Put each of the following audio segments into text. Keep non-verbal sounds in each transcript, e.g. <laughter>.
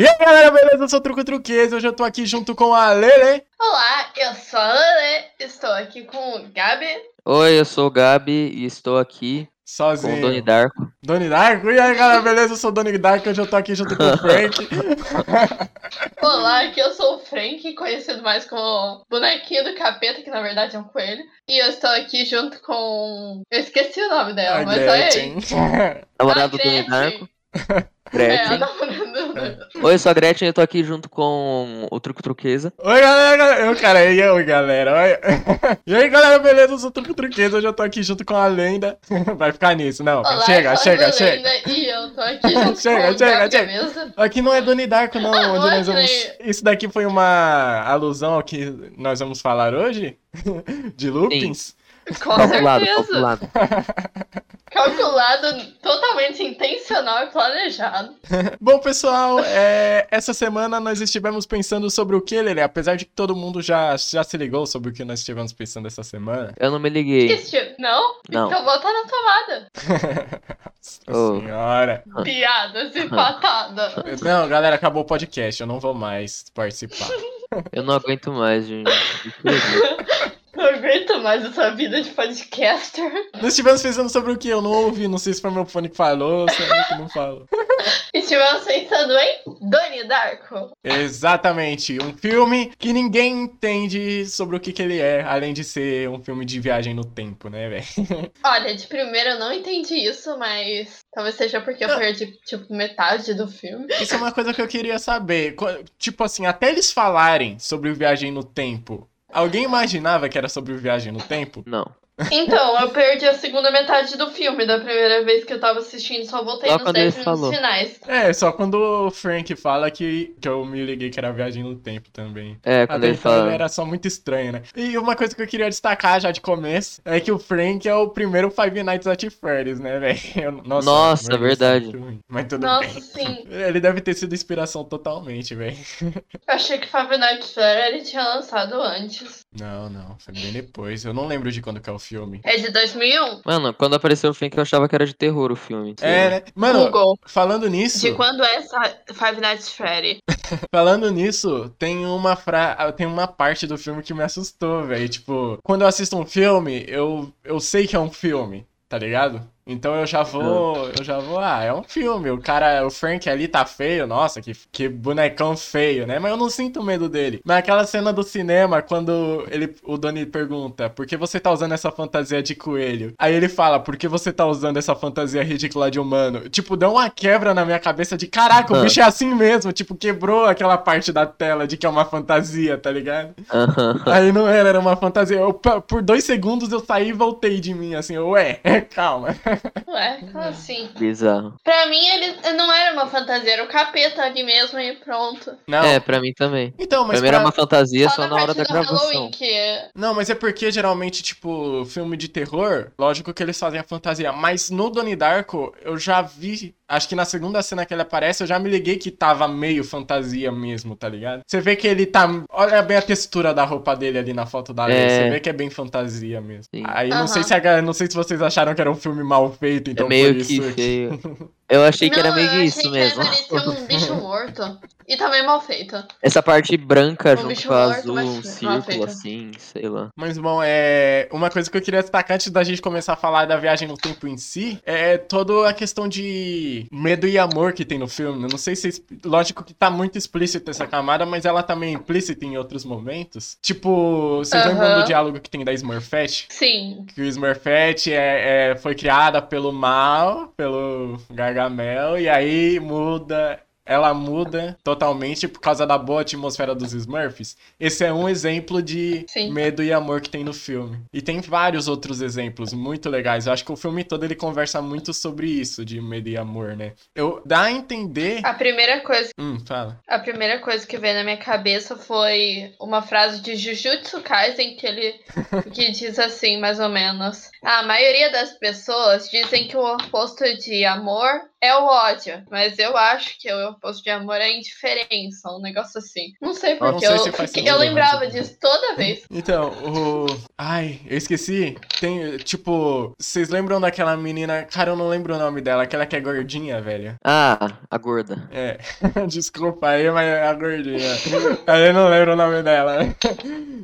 E aí galera, beleza? Eu sou o Truco Truquês, hoje eu tô aqui junto com a Lele. Olá, eu sou a Lele, estou aqui com o Gabi. Oi, eu sou o Gabi e estou aqui Sozinho. com o Doni Darko. Doni Darko? E aí galera, beleza? Eu sou o Doni Darko, hoje eu tô aqui junto com o Frank. <laughs> Olá, aqui eu sou o Frank, conhecido mais como bonequinho do capeta, que na verdade é um coelho. E eu estou aqui junto com. Eu esqueci o nome dela, a mas olha aí. Namorado do Doni Gretchen. É, a Gretchen. namorada. Oi, eu sou a Gretchen e eu tô aqui junto com o Truco Truqueza. Oi galera. Eu, cara, e aí galera? Oi. <laughs> E aí galera, beleza? Eu sou o Truco Truquês, hoje eu tô aqui junto com a Lenda. <laughs> Vai ficar nisso, não. Olá, chega, eu chega, chega. Belinda, E eu tô aqui junto <laughs> Chega, com o chega, chega. Aqui não é Doni Darko, não, Ah, onde nós vamos. aí. Isso daqui foi uma alusão ao que nós vamos falar hoje? De loopings? <laughs> Com Calculado, certeza. calculado. <laughs> Calculado, totalmente intencional e planejado. <laughs> Bom, pessoal, é, essa semana nós estivemos pensando sobre o que, Lele? Apesar de que todo mundo já, já se ligou sobre o que nós estivemos pensando essa semana. Eu não me liguei. Não? Não. Então bota na tomada. Nossa Oh. senhora. Piadas e patadas. Não, galera, acabou o podcast, eu não vou mais participar. Eu não aguento mais, gente. Não aguento mais essa vida de podcaster. Nós estivemos pensando sobre o que? Eu não ouvi, não sei se foi meu fone que falou, se é que não falou. <laughs> Estivemos pensando em Donnie Darko. Exatamente, um filme que ninguém entende sobre o que, que ele é, além de ser um filme de viagem no tempo, né, velho? <laughs> Olha, de primeiro eu não entendi isso, mas talvez seja porque eu perdi, tipo, metade do filme. Isso é uma coisa que eu queria saber. Tipo assim, até eles falarem sobre viagem no tempo, alguém imaginava que era sobre viagem no tempo? Não. Então, eu perdi a segunda metade do filme da primeira vez que eu tava assistindo, só voltei Só nos quando 10 ele minutos falou. finais. É, só quando o Frank fala que, que eu me liguei que era viagem no tempo também. É, quando Até ele então fala. ele era só muito estranho, né? E uma coisa que eu queria destacar já de começo é que o Frank é o primeiro Five Nights at Freddy's, né, <laughs> velho? Nossa, Nossa, verdade. Mas tudo Nossa, bem. sim. <laughs> Ele deve ter sido inspiração totalmente, velho. <laughs> Eu achei que Five Nights at Freddy's tinha lançado antes. Não, não, foi bem depois. Eu não lembro de quando que é o filme. É de 2001? Mano, quando apareceu o Frank eu achava que era de terror o filme. É, né? Mano, Google. falando nisso, De quando é essa Five Nights at Freddy? <laughs> falando nisso, tem uma fra... tem uma parte do filme que me assustou, velho. Tipo, quando eu assisto um filme, eu, eu sei que é um filme, tá ligado? Então eu já vou, eu já vou, ah, é um filme. O cara, o Frank ali tá feio, nossa, que, que bonecão feio, né? Mas eu não sinto medo dele. Naquela cena do cinema, quando ele, o Donnie pergunta, por que você tá usando essa fantasia de coelho? Aí ele fala, por que você tá usando essa fantasia ridícula de humano? Tipo, deu uma quebra na minha cabeça de, caraca, o bicho é assim mesmo. Tipo, quebrou aquela parte da tela de que é uma fantasia, tá ligado? Aí não era, era uma fantasia. Eu, por dois segundos eu saí e voltei de mim, assim, ué, <laughs> calma. Ué, como <laughs> assim? Bizarro. Pra mim, ele não era uma fantasia, era o capeta ali mesmo e pronto. Não. É, pra mim também. Então, mas pra mim era pra- uma fantasia Só só na na hora da gravação. Halloween, que é... Não, mas é porque geralmente, tipo, filme de terror, lógico que eles fazem a fantasia. Mas no Donnie Darko, eu já vi. Acho que na segunda cena que ele aparece, eu já me liguei que tava meio fantasia mesmo, tá ligado? Você vê que ele tá. Olha bem a textura da roupa dele ali na foto da Lei. É. Você vê que é bem fantasia mesmo. Sim. Aí não Aham. sei se a- não sei se vocês acharam que era um filme mal feito, então é meio por que isso. feio. <laughs> Eu achei que era Não, meio eu que achei isso que mesmo. parecia um bicho morto. E também mal feito. Essa parte branca Um junto com morto, azul, um círculo assim, sei lá. Mas, bom, é. Uma coisa que eu queria destacar antes da gente começar a falar da viagem no tempo em si é toda a questão de medo e amor que tem no filme. Eu não sei se. Lógico que tá muito explícita essa camada, mas ela também é implícita em outros momentos. Tipo, vocês Aham. lembram do diálogo que tem da Smurfette? Sim. Que o Smurfette é, é- foi criada pelo mal, pelo Gargamel, e aí muda. Ela muda totalmente por causa da boa atmosfera dos Smurfs. Esse é um exemplo de Sim. medo e amor que tem no filme. E tem vários outros exemplos muito legais. Eu acho que o filme todo ele conversa muito sobre isso, de medo e amor, né? Eu dá a entender. A primeira coisa Hum, fala. A primeira coisa que veio na minha cabeça foi uma frase de Jujutsu Kaisen que ele <laughs> que diz assim, mais ou menos: A maioria das pessoas dizem que o oposto de amor é o ódio. Mas eu acho que o oposto de amor é a indiferença, um negócio assim. Não sei Eu não porque sei eu, se sentido, eu lembrava mas- disso toda vez. Então, o. Ai, eu esqueci. Tem, tipo, vocês lembram daquela menina. Cara, eu não lembro o nome dela, aquela que é gordinha, velho. Ah, a gorda. É, <laughs> desculpa aí, mas é a gordinha. Aí eu não lembro o nome dela.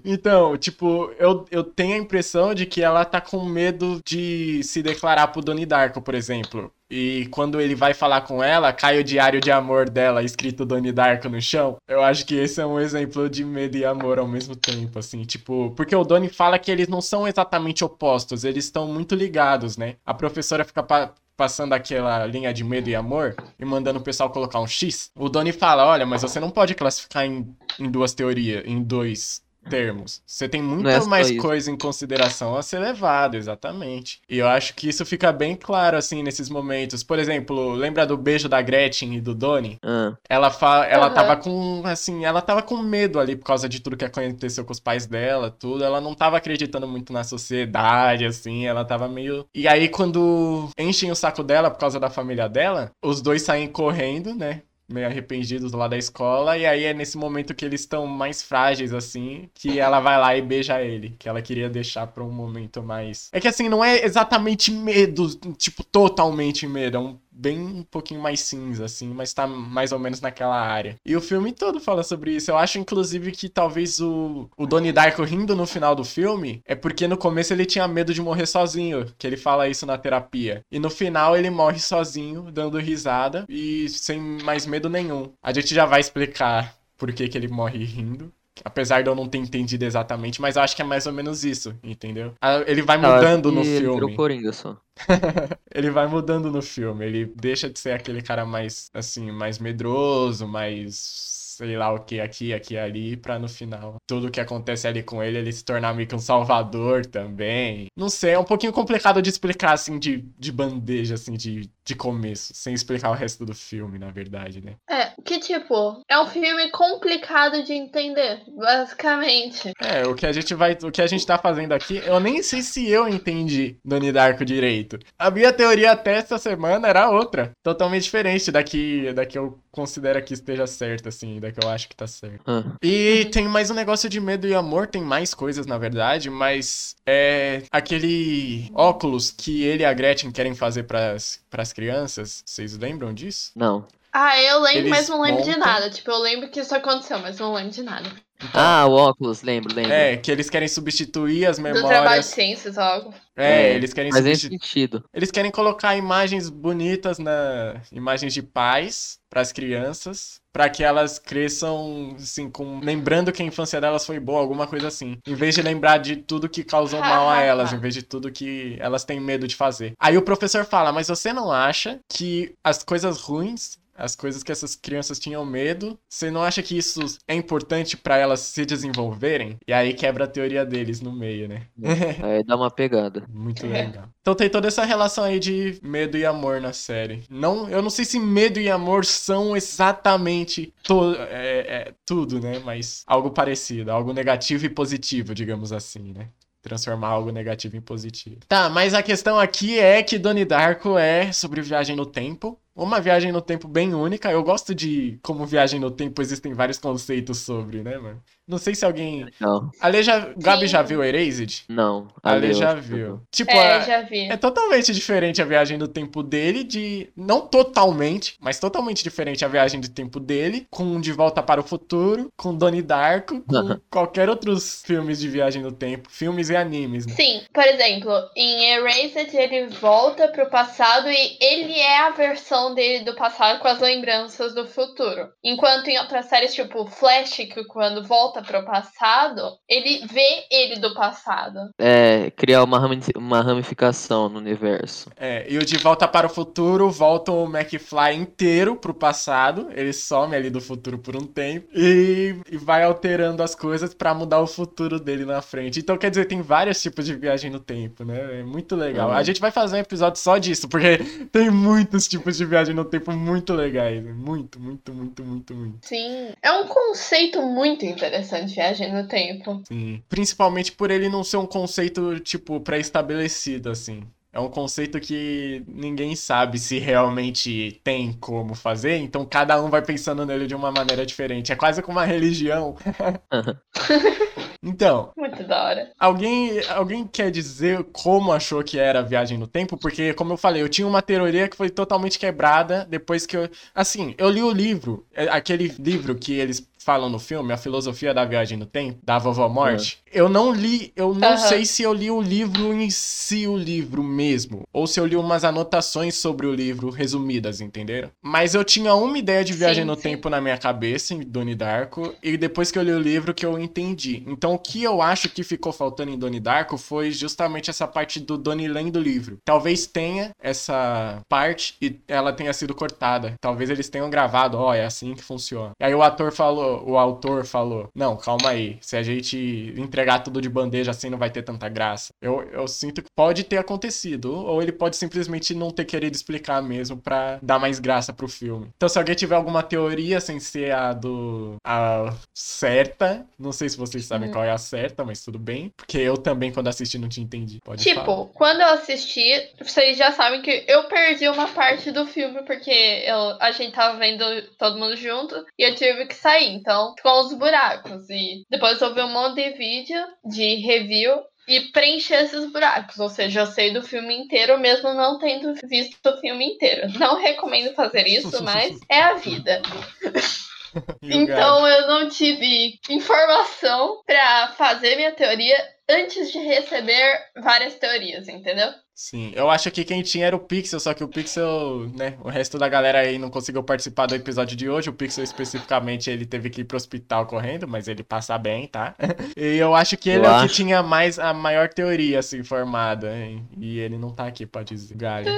Então, tipo, eu, eu tenho a impressão de que ela tá com medo de se declarar pro Donnie Darko, por exemplo. E quando ele vai falar com ela, cai o diário de amor dela, escrito Donnie Darko no chão. Eu acho que esse é um exemplo de medo e amor ao mesmo tempo, assim, tipo, porque o Donnie fala que eles não são exatamente opostos, eles estão muito ligados, né? A professora fica pa- passando aquela linha de medo e amor e mandando o pessoal colocar um X. O Donnie fala: olha, mas você não pode classificar em, em duas teorias, em dois termos. Você tem muito Não é mais isso. coisa em consideração a ser levado, exatamente. E eu acho que isso fica bem claro, assim, nesses momentos. Por exemplo, lembra do beijo da Gretchen e do Donnie? Ah, Ela, fa... ela Aham. tava com, assim, ela tava com medo ali por causa de tudo que aconteceu com os pais dela, tudo. Ela não tava acreditando muito na sociedade, assim, ela tava meio... E aí, quando enchem o saco dela por causa da família dela, os dois saem correndo, né? Meio arrependidos lá da escola, e aí é nesse momento que eles estão mais frágeis, assim, que ela vai lá e beija ele, que ela queria deixar pra um momento mais. É que assim, não é exatamente medo, tipo, totalmente medo, é um bem um pouquinho mais cinza, assim, mas tá mais ou menos naquela área. E o filme todo fala sobre isso. Eu acho, inclusive, que talvez o, o Donnie Darko rindo no final do filme é porque no começo ele tinha medo de morrer sozinho, que ele fala isso na terapia. E no final ele morre sozinho, dando risada e sem mais medo nenhum. A gente já vai explicar por que, que ele morre rindo. Apesar de eu não ter entendido exatamente, mas eu acho que é mais ou menos isso, entendeu? Ah, Ele vai mudando no virou filme. Coringa só. <laughs> Ele vai mudando no filme. Ele deixa de ser aquele cara mais, assim, mais medroso, mais. Sei lá o que, aqui, aqui, ali, pra no final. Tudo que acontece ali com ele, ele se tornar meio que um salvador também. Não sei, é um pouquinho complicado de explicar, assim, de, de bandeja, assim, de, de começo. Sem explicar o resto do filme, na verdade, né? É, que tipo, é um filme complicado de entender, basicamente. É, o que a gente vai. O que a gente tá fazendo aqui, eu nem sei se eu entendi Donnie Darko direito. A minha teoria até essa semana era outra. Totalmente diferente da que, da que eu considero que esteja certa, assim, da que eu acho que tá certa. Ah, E tem mais um negócio de medo e amor, tem mais coisas, na verdade, mas é aquele óculos que ele e a Gretchen querem fazer pras, pras crianças. Vocês lembram disso? não. Ah, eu lembro, Eles mas não lembro de montam- nada. Tipo, eu lembro que isso aconteceu, mas não lembro de nada. Ah, o óculos, lembro, lembro. É, que eles querem substituir as Do trabalho de memórias. ciências, algo. É, É, eles querem Faz nem substituir. sentido. Eles querem colocar imagens bonitas na imagens de pais para as crianças, para que elas cresçam assim com lembrando que a infância delas foi boa, alguma coisa assim. Em vez de lembrar de tudo que causou <laughs> mal a elas, em vez de tudo que elas têm medo de fazer. Aí o professor fala: "Mas você não acha que as coisas ruins as coisas que essas crianças tinham medo, você não acha que isso é importante para elas se desenvolverem? E aí quebra a teoria deles no meio, né? <laughs> Aí dá uma pegada. Muito legal. Então tem toda essa relação aí de medo e amor na série. Não, eu não sei se medo e amor são exatamente to é, é, tudo, né? Mas algo parecido, algo negativo e positivo, digamos assim, né? Transformar algo negativo em positivo. Tá, mas a questão aqui é que Donnie Darko é sobre viagem no tempo. Uma viagem no tempo bem única. Eu gosto de como viagem no tempo existem vários conceitos sobre, né, mano? Não sei se alguém. Não, Ale já... Gabi Sim. já viu Erased? não. Ale já viu. Tipo, É, a- já vi. é totalmente diferente a viagem do tempo dele de. Não totalmente, mas totalmente diferente a viagem do tempo dele, com De Volta para o Futuro, com Donnie Darko, com <laughs> qualquer outros filmes de viagem no tempo, filmes e animes. Né? Sim, por exemplo, em Erased ele volta pro passado e ele é a versão dele do passado com as lembranças do futuro. Enquanto em outras séries, tipo Flash, que quando volta pro passado, ele vê ele do passado. É, criar uma, rami- uma ramificação no universo. É, e o De Volta para o Futuro volta o McFly inteiro pro passado, ele some ali do futuro por um tempo e, e vai alterando as coisas pra mudar o futuro dele na frente. Então, quer dizer, tem vários tipos de viagem no tempo, né? É muito legal. Uhum. A gente vai fazer um episódio só disso, porque <laughs> tem muitos tipos de viagem no tempo muito legais. né? Muito, muito, muito, muito, muito. Sim, é um conceito muito interessante, viagem no tempo. Sim. Principalmente por ele não ser um conceito, tipo, pré-estabelecido, assim. É um conceito que ninguém sabe se realmente tem como fazer, então cada um vai pensando nele de uma maneira diferente. É quase como uma religião. <laughs> Então, Muito da hora. alguém, alguém quer dizer como achou que era a viagem no tempo? Porque, como eu falei, eu tinha uma teoria que foi totalmente quebrada depois que eu. Assim, eu li o livro, é, aquele livro que eles falam no filme, A Filosofia da Viagem no Tempo, da Vovó Morte. Eu não li, eu não Aham. sei se eu li o livro em si, o livro mesmo, ou se eu li umas anotações sobre o livro resumidas, entenderam? Mas eu tinha uma ideia de viagem Sim, no sim. tempo na minha cabeça, em Donnie Darko, e depois que eu li o livro que eu entendi. Então o que eu acho que ficou faltando em Donnie Darko foi justamente essa parte do Donnie lendo o livro. Talvez tenha essa parte e ela tenha sido cortada. Talvez eles tenham gravado, ó, é assim que funciona. E aí o ator falou, o autor falou, não, calma aí, se a gente entregar tudo de bandeja assim não vai ter tanta graça. Eu, eu sinto que pode ter acontecido, ou ele pode simplesmente não ter querido explicar mesmo pra dar mais graça pro filme. Então se alguém tiver alguma teoria sem ser a do a certa, não sei se vocês sabem Hum. qual é a certa, mas tudo bem, porque eu também quando assisti não tinha entendido. Pode Tipo, falar. quando eu assisti, vocês já sabem que eu perdi uma parte do filme porque eu, a gente tava vendo todo mundo junto e eu tive que sair. Então, ficou uns buracos. E depois eu vi um monte de vídeo de review e preencher esses buracos. Ou seja, eu sei do filme inteiro, mesmo não tendo visto o filme inteiro. Não recomendo fazer <laughs> isso, mas <laughs> é a vida. <laughs> <laughs> Então eu não tive informação pra fazer minha teoria antes de receber várias teorias, entendeu? Sim, eu acho que quem tinha era o Pixel, só que o Pixel, né, o resto da galera aí não conseguiu participar do episódio de hoje. O Pixel especificamente, ele teve que ir pro hospital correndo, mas ele passa bem, tá? <laughs> E eu acho que ele Eu é o que acho. tinha mais a maior teoria assim formada, hein? E ele não tá aqui pra dizer, Galha.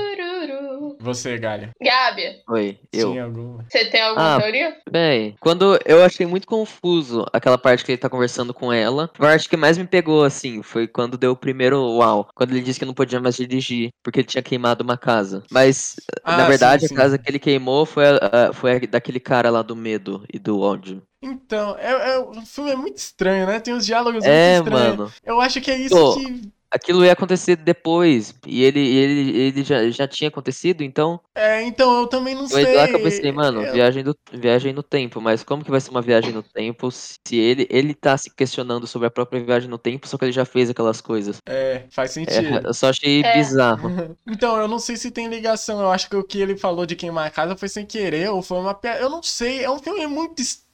Tururu. Você, Galha, Gabi, Oi, eu. alguma? você tem alguma Ah, teoria? Bem, quando eu achei muito confuso aquela parte que ele tá conversando com ela, a parte que mais me pegou, assim, foi quando deu o primeiro uau. Quando ele disse que não podia mais dirigir, porque ele tinha queimado uma casa. Mas, Ah, na verdade, sim, sim. a casa que ele queimou foi, a, a- foi a daquele cara lá do medo e do ódio. Então, é, é- o filme é muito estranho, né? Tem uns diálogos É, muito estranhos. mano. Eu acho que é isso Tô. que Aquilo ia acontecer depois. E ele, ele, ele já, já tinha acontecido, então. É, então eu também não Foi sei. lá que eu pensei, mano, Eu- viagem, do, viagem no tempo. Mas como que vai ser uma viagem no tempo se ele, ele tá se questionando sobre a própria viagem no tempo, só que ele já fez aquelas coisas? É, faz É, sentido. eu só achei É. bizarro. <laughs> Então, eu não sei se tem ligação. Eu acho que o que ele falou de queimar a casa foi sem querer ou foi uma piada. Eu não sei. É um filme muito estranho,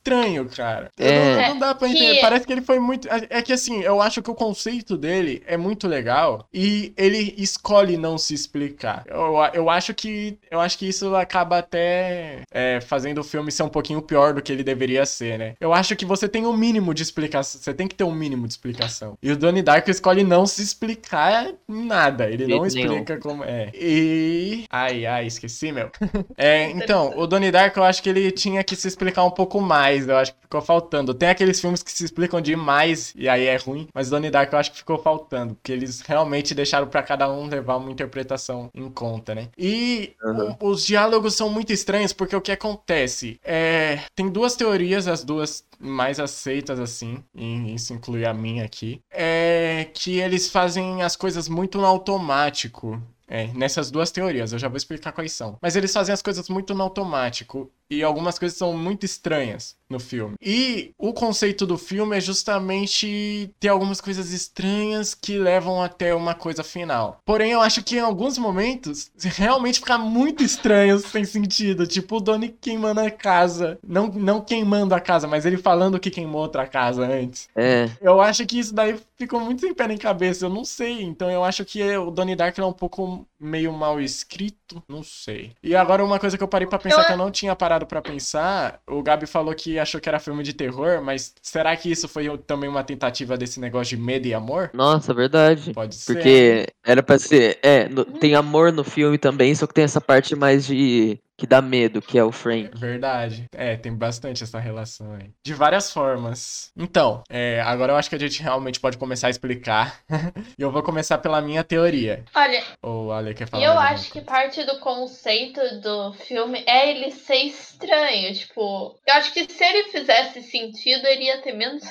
cara. Eu É. Não, não dá pra Que- entender. Parece que ele foi muito. É que assim, eu acho que o conceito dele é muito legal e ele escolhe não se explicar. Eu, eu acho que. Eu acho que isso acaba até é, fazendo o filme ser um pouquinho pior do que ele deveria ser, né? Eu acho que você tem um mínimo de explicação. Você tem que ter um mínimo de explicação. E o Donnie Darko escolhe não se explicar nada. Ele não explica como é. E. Ai, ai, esqueci, meu. <laughs> É, então, o Donnie Darko eu acho que ele tinha que se explicar um pouco mais. Eu acho que ficou faltando. Tem aqueles filmes que se explicam demais e aí é ruim, mas Donnie Darko eu acho que ficou faltando, porque eles realmente deixaram pra cada um levar uma interpretação em conta, né? E Uhum. o- os diálogos são muito estranhos porque o que acontece é tem duas teorias, as duas mais aceitas assim, e isso inclui a minha aqui, é que eles fazem as coisas muito no automático. É, nessas duas teorias, eu já vou explicar quais são. Mas eles fazem as coisas muito no automático. E algumas coisas são muito estranhas no filme. E o conceito do filme é justamente ter algumas coisas estranhas que levam até uma coisa final. Porém, eu acho que em alguns momentos realmente fica muito estranho, sem sentido. Tipo o Donnie queimando a casa. Não, não queimando a casa, mas ele falando que queimou outra casa antes. É, Eu acho que isso daí ficou muito sem pé nem cabeça, eu não sei. Então eu acho que o Donnie Dark é um pouco meio mal escrito, não sei. E agora uma coisa que eu parei pra pensar Eu- que eu não tinha parado pra pensar, o Gabi falou que achou que era filme de terror, mas será que isso foi também uma tentativa desse negócio de medo e amor? nossa, verdade. Pode ser. Porque era pra ser. É, no- tem amor no filme também, só que tem essa parte mais de. Que dá medo, que é o Frank. Verdade. É, tem bastante essa relação aí. De várias formas. Então, é, agora eu acho que a gente realmente pode começar a explicar. <laughs> e eu vou começar pela minha teoria. Olha, Ou Ale quer falar E eu acho que coisa? parte do conceito do filme é ele ser estranho. Tipo, eu acho que se ele fizesse sentido, ele ia ter menos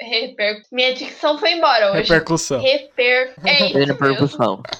reper... Minha dicção foi embora hoje. Repercussão. Reper... É repercussão. <laughs>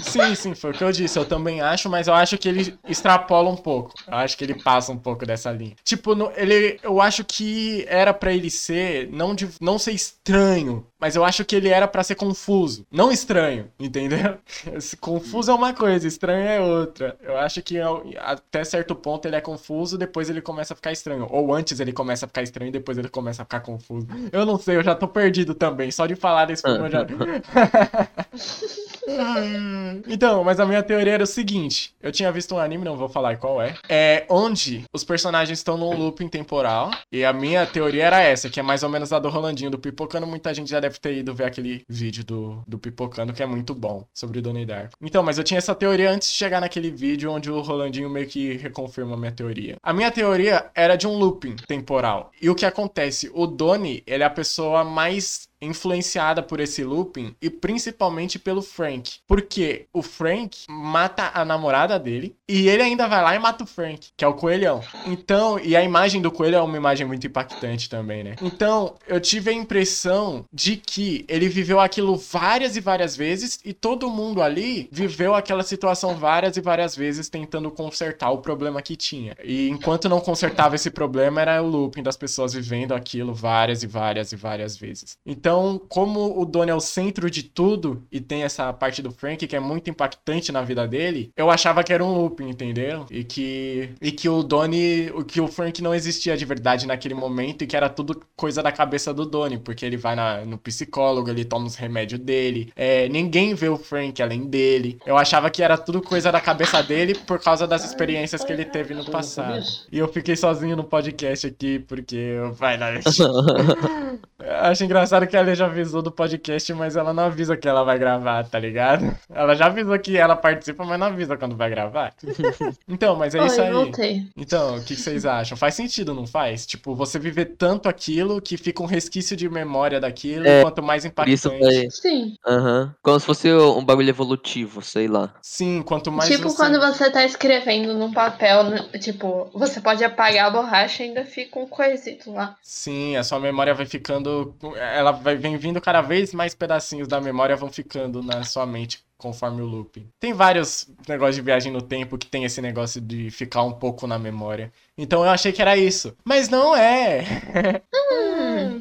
Sim, sim, foi o que eu disse. Eu também acho, mas eu acho que ele extrapola um pouco. Eu acho que ele passa um pouco dessa linha. Tipo, no- ele, eu acho que era pra ele ser, não, de, não ser estranho, mas eu acho que ele era pra ser confuso. Não estranho, entendeu? <laughs> Confuso é uma coisa, estranho é outra. Eu acho que até certo ponto ele é confuso, depois ele começa a ficar estranho. Ou antes ele começa a ficar estranho, depois ele começa a ficar confuso. Eu não sei, eu já tô perdido também. Só de falar desse filme eu já. <laughs> <laughs> Então, mas a minha teoria era o seguinte: eu tinha visto um anime, não vou falar qual é, é onde os personagens estão num looping temporal. E a minha teoria era essa, que é mais ou menos a do Rolandinho do Pipocano. Muita gente já deve ter ido ver aquele vídeo do, do Pipocano, que é muito bom, sobre Donnie Darko. Então, mas eu tinha essa teoria antes de chegar naquele vídeo onde o Rolandinho meio que reconfirma a minha teoria. A minha teoria era de um looping temporal. E o que acontece? O Donnie, ele é a pessoa mais influenciada por esse looping e principalmente pelo Frank. Porque o Frank mata a namorada dele e ele ainda vai lá e mata o Frank, que é o coelhão. Então, e a imagem do coelho é uma imagem muito impactante também, né? Então, eu tive a impressão de que ele viveu aquilo várias e várias vezes e todo mundo ali viveu aquela situação várias e várias vezes tentando consertar o problema que tinha. E enquanto não consertava esse problema, era o looping das pessoas vivendo aquilo várias e várias e várias vezes. Então, como o Donnie é o centro de tudo e tem essa parte do Frank que é muito impactante na vida dele, eu achava que era um looping, entendeu? E que e que o Donnie, o que o Frank não existia de verdade naquele momento e que era tudo coisa da cabeça do Donnie, porque ele vai na- no psicólogo, ele toma os remédios dele, é, ninguém vê o Frank além dele. Eu achava que era tudo coisa da cabeça dele por causa das experiências que ele teve no passado. E eu fiquei sozinho no podcast aqui porque eu vai lá. <laughs> Acho engraçado que ela já avisou do podcast, mas ela não avisa que ela vai gravar, tá ligado? Ela já avisou que ela participa, mas não avisa quando vai gravar. <laughs> Então, mas é isso Oi, aí. voltei. Então, o que que vocês acham? Faz sentido, não faz? Tipo, você viver tanto aquilo que fica um resquício de memória daquilo, É, quanto mais Por isso impactante. foi. Sim. Aham. Como se fosse um bagulho evolutivo, sei lá. Sim, quanto mais tipo você... quando você tá escrevendo num papel, né, tipo, você pode apagar a borracha e ainda fica um coisito lá. Sim, a sua memória vai ficando. Ela vai vem vindo cada vez mais pedacinhos da memória vão ficando na sua mente conforme o looping. Tem vários negócios de viagem no tempo que tem esse negócio de ficar um pouco na memória. Então eu achei que era isso. Mas não é.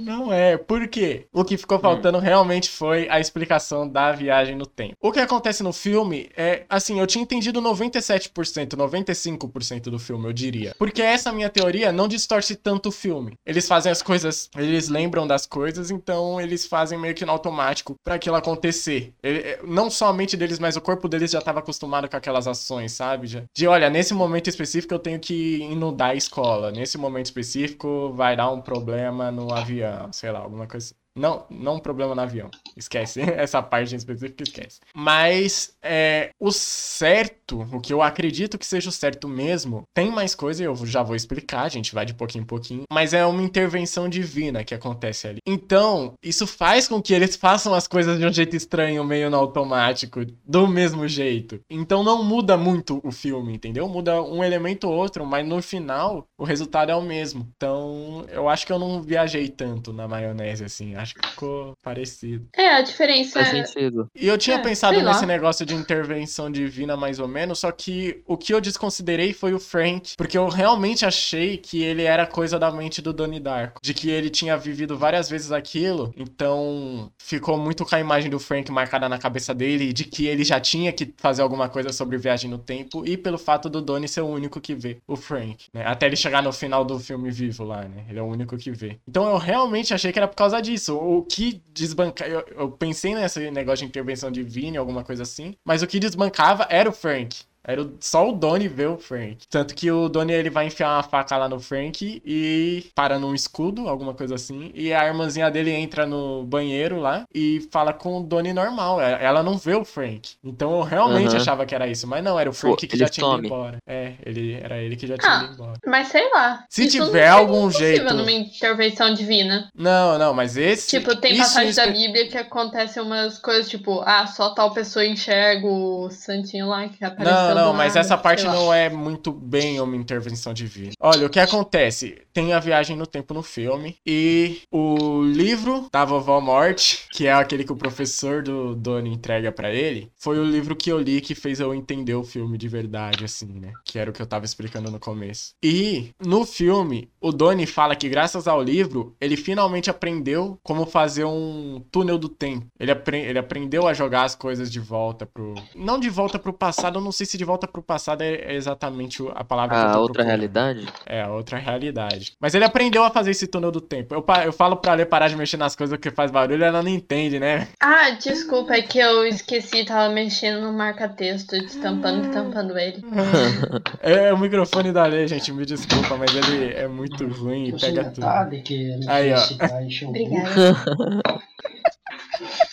Não é. Por quê? O que ficou faltando realmente foi a explicação da viagem no tempo. O que acontece no filme é, assim, eu tinha entendido 97%, 95% do filme, eu diria. Porque essa minha teoria não distorce tanto o filme. Eles fazem as coisas, eles lembram das coisas, então eles fazem meio que no automático pra aquilo acontecer. Ele- não somente deles, mas o corpo deles já estava acostumado com aquelas ações, sabe? Já- De olha, nesse momento específico eu tenho que inundar a escola. Nesse momento específico vai dar um problema no avião, sei lá, alguma coisa. Não, não um problema no avião. Esquece. <laughs> Essa parte em específico, esquece. Mas é, o certo, o que eu acredito que seja o certo mesmo, tem mais coisa e eu já vou explicar, a gente vai de pouquinho em pouquinho. Mas é uma intervenção divina que acontece ali. Então, isso faz com que eles <laughs> façam as coisas de um jeito estranho, meio no automático, do mesmo jeito. Então não muda muito o filme, entendeu? Muda um elemento ou outro, mas no final o resultado é o mesmo. Então, eu acho que eu não viajei tanto na maionese assim. Acho que ficou parecido. É, a diferença Faz é. sentido. E eu tinha É, pensado lá. nesse negócio de intervenção divina, mais ou menos, só que o que eu desconsiderei foi o Frank, porque eu realmente achei que ele era coisa da mente do Donnie Darko, de que ele tinha vivido várias vezes aquilo, então ficou muito com a imagem do Frank marcada na cabeça dele, de que ele já tinha que fazer alguma coisa sobre viagem no tempo, e pelo fato do Donnie ser o único que vê o Frank, né? Até ele chegar no final do filme vivo lá, né? Ele é o único que vê. Então eu realmente achei que era por causa disso. O que desbanca... Eu, eu pensei nesse negócio de intervenção divina, alguma coisa assim, mas o que desbancava era o Frank. Era o- só o Donnie ver o Frank. Tanto que o Donnie ele vai enfiar uma faca lá no Frank e para num escudo, alguma coisa assim. E a irmãzinha dele entra no banheiro lá e fala com o Donnie normal. É- Ela não vê o Frank. Então eu realmente Aham. achava que era isso. Mas não, era o Frank Pô, que já tinha ido embora. É, ele, era ele que já tinha Ah. ido embora. Mas sei lá. Se Isso tiver algum jeito- numa intervenção divina. Não, não, mas esse. Tipo, tem isso passagens da espe- Bíblia que acontecem umas coisas, tipo, ah, só tal pessoa enxerga o santinho lá que apareceu Não, não, mas essa parte não é muito bem uma intervenção divina. Olha, o que acontece? Tem a viagem no tempo no filme e o livro da vovó Morte, que é aquele que o professor do Donnie entrega pra ele, foi o livro que eu li que fez eu entender o filme de verdade, assim, né? Que era o que eu tava explicando no começo. E no filme, o Donnie fala que graças ao livro, ele finalmente aprendeu como fazer um túnel do tempo. Ele, apre- ele aprendeu a jogar as coisas de volta pro. Não de volta pro passado, eu não sei se de volta pro passado é é exatamente a palavra que eu A tô outra procurando. realidade? É, a outra realidade. Mas ele aprendeu a fazer esse túnel do tempo. Eu, eu falo pra ler parar de mexer nas coisas que faz barulho, ela não entende, né? Ah, desculpa, é que eu esqueci, tava mexendo no marca-texto, destampando e tampando ele. <laughs> É o microfone da lei, gente, me desculpa, mas ele é muito ruim e pega tudo. que Aí, ó. o Obrigada. <laughs>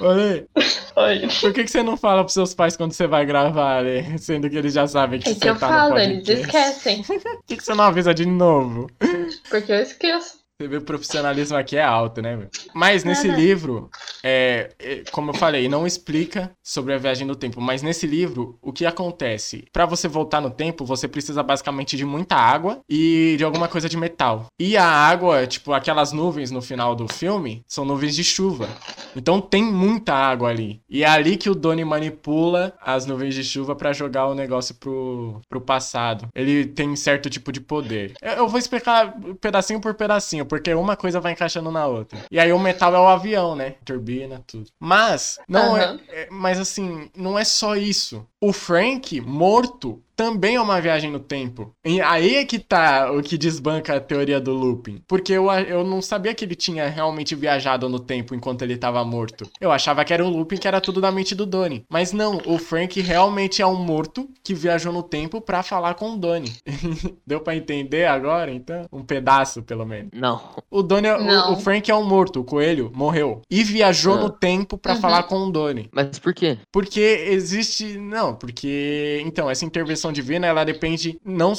Olha Oi. por que, que você não fala pros seus pais quando você vai gravar, Ale? Sendo que eles já sabem que É você que eu tá falo, no eles podcast. esquecem. <laughs> Por que, que você não avisa de novo? Porque eu esqueço. Você vê o profissionalismo aqui é alto, né, meu? Mas nesse Nada. livro, é, é, como eu falei, não explica sobre a viagem no tempo, mas nesse livro, o que acontece? Pra você voltar no tempo, você precisa basicamente de muita água e de alguma coisa de metal. E a água, tipo, aquelas nuvens no final do filme, são nuvens de chuva. Então tem muita água ali. E é ali que o Donnie manipula as nuvens de chuva pra jogar o negócio pro, pro passado. Ele tem certo tipo de poder. Eu, eu vou explicar pedacinho por pedacinho, porque uma coisa vai encaixando na outra. E aí o metal é o avião, né? Turbina, tudo. Mas, não Aham. é, é- Mas assim, não é só isso. O Frank, morto, também é uma viagem no tempo. E aí é que tá o que desbanca a teoria do looping. Porque eu, eu não sabia que ele tinha realmente viajado no tempo enquanto ele tava morto. Eu achava que era um looping que era tudo da mente do Donnie. Mas não, o Frank realmente é um morto que viajou no tempo pra falar com o Donnie. <laughs> Deu pra entender agora, então? Um pedaço, pelo menos. Não. O Donnie, é- o, Não. o Frank é um morto, o coelho morreu. E viajou Ah. no tempo pra Uhum. falar com o Donnie. Mas por quê? Porque existe. Não, porque. Então, essa intervenção divina, ela depende. Não.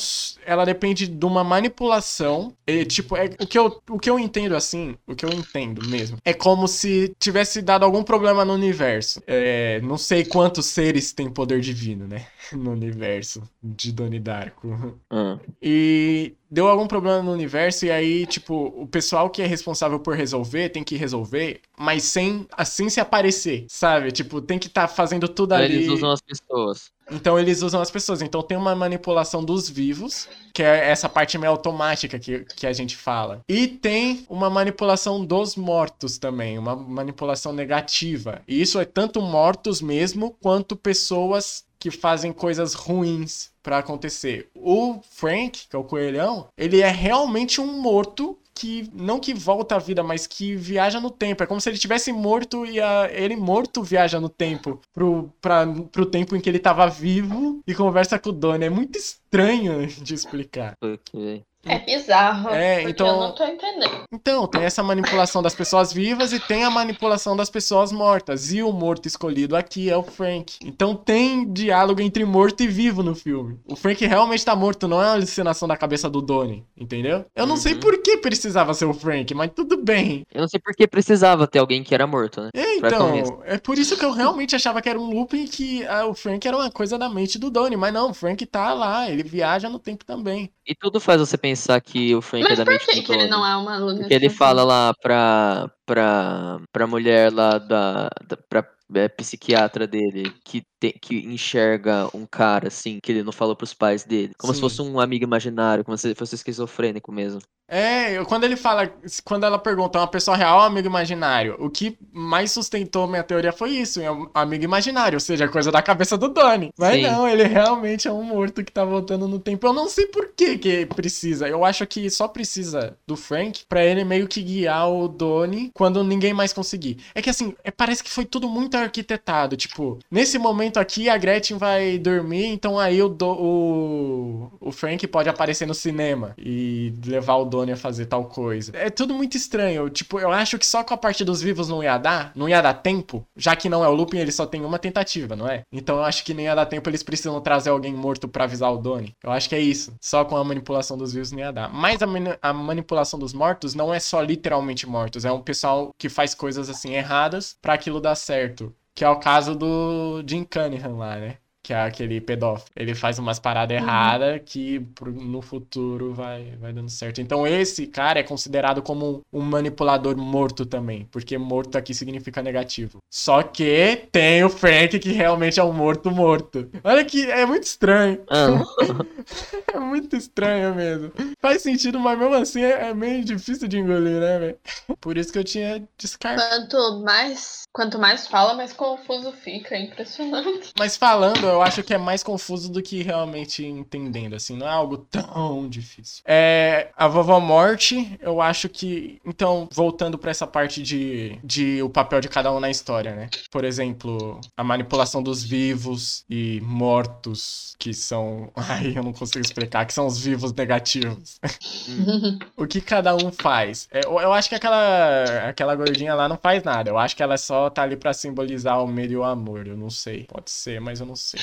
Ela depende de uma manipulação. E, tipo, é, o, que eu, o que eu entendo assim, o que eu entendo mesmo, é como se tivesse dado algum problema no universo. É, não sei quantos seres têm poder divino, né? No universo de Donnie Darko. Ah, E deu algum problema no universo, e aí, tipo, o pessoal que é responsável por resolver tem que resolver, mas sem assim se aparecer, sabe? Tipo, tem que estar fazendo tudo ali. Eles usam as pessoas. Então eles usam as pessoas. Então tem uma manipulação dos vivos, que é essa parte meio automática que, que a gente fala. E tem uma manipulação dos mortos também, uma manipulação negativa. E isso é tanto mortos mesmo, quanto pessoas que fazem coisas ruins pra acontecer. O Frank, que é o coelhão, ele é realmente um morto que não que volta à vida, mas que viaja no tempo. É como se ele tivesse morto e a- ele morto viaja no tempo pro, pra, pro tempo em que ele tava vivo e conversa com o Donnie. É muito estranho de explicar. Porque... É bizarro. É, então- eu não tô entendendo. Então, tem essa manipulação das pessoas vivas e tem a manipulação das pessoas mortas. E o morto escolhido aqui é o Frank. Então tem diálogo entre morto e vivo no filme. O Frank realmente tá morto, não é uma alucinação da cabeça do Donnie, entendeu? Eu não sei Uhum. por que precisava ser o Frank, mas tudo bem. Eu não sei por que precisava ter alguém que era morto, né? É, então, é por isso que eu realmente achava que era um looping que ah, o Frank era uma coisa da mente do Donnie, mas não, o Frank tá lá, ele viaja no tempo também. E tudo faz você pensar que o Frank Mas é da por mente que, do que ele não é uma aluna? Porque ele fala lá pra, pra, pra mulher lá da, da pra é, psiquiatra dele que, te- que enxerga um cara assim, que ele não falou pros pais dele. Como se Sim. fosse um amigo imaginário, como se fosse esquizofrênico mesmo. É, eu- quando ele fala, quando ela pergunta, é uma pessoa real ou um amigo imaginário? O que mais sustentou minha teoria foi isso, um amigo imaginário, ou seja, coisa da cabeça do Donnie. Mas Sim. não, ele realmente é um morto que tá voltando no tempo. Eu não sei por que que precisa. Eu acho que só precisa do Frank pra ele meio que guiar o Donnie quando ninguém mais conseguir. É que assim, é- parece que foi tudo muito arquitetado. Tipo, nesse momento aqui a Gretchen vai dormir, então aí o, o, o Frank pode aparecer no cinema e levar o Donnie a fazer tal coisa. É tudo muito estranho. Tipo, eu acho que só com a parte dos vivos não ia dar, não ia dar tempo, já que não é o looping, ele só tem uma tentativa, não é? Então eu acho que nem ia dar tempo, eles precisam trazer alguém morto pra avisar o Donnie. Eu acho que é isso. Só com a manipulação dos vivos não ia dar. Mas a, a manipulação dos mortos não é só literalmente mortos, é um pessoal que faz coisas assim erradas pra aquilo dar certo. Que é o caso do Jim Cunningham lá, né? Que é aquele pedófilo. Ele faz umas paradas Uhum. erradas que pro- no futuro vai, vai dando certo. Então esse cara é considerado como um manipulador morto também, porque morto aqui significa negativo. Só que tem o Frank que realmente é um morto morto. Olha que é muito estranho. Ah, <laughs> É muito estranho mesmo. Faz sentido, mas mesmo assim é, é meio difícil de engolir, né, velho? Por isso que eu tinha descartado. Quanto mais, quanto mais fala, mais confuso fica. É impressionante. Mas falando, eu acho que é mais confuso do que realmente entendendo, assim, não é algo tão difícil. É, a vovó Morte, eu acho que. Então, voltando pra essa parte de, de o papel de cada um na história, né? Por exemplo, a manipulação dos vivos e mortos, que são. <laughs> Ai, eu não consigo explicar, que são os vivos negativos. o que cada um faz. É, eu, acho que aquela, aquela gordinha lá não faz nada. Eu acho que ela só tá ali pra simbolizar o medo e o amor. Eu não sei. Pode ser, mas eu não sei.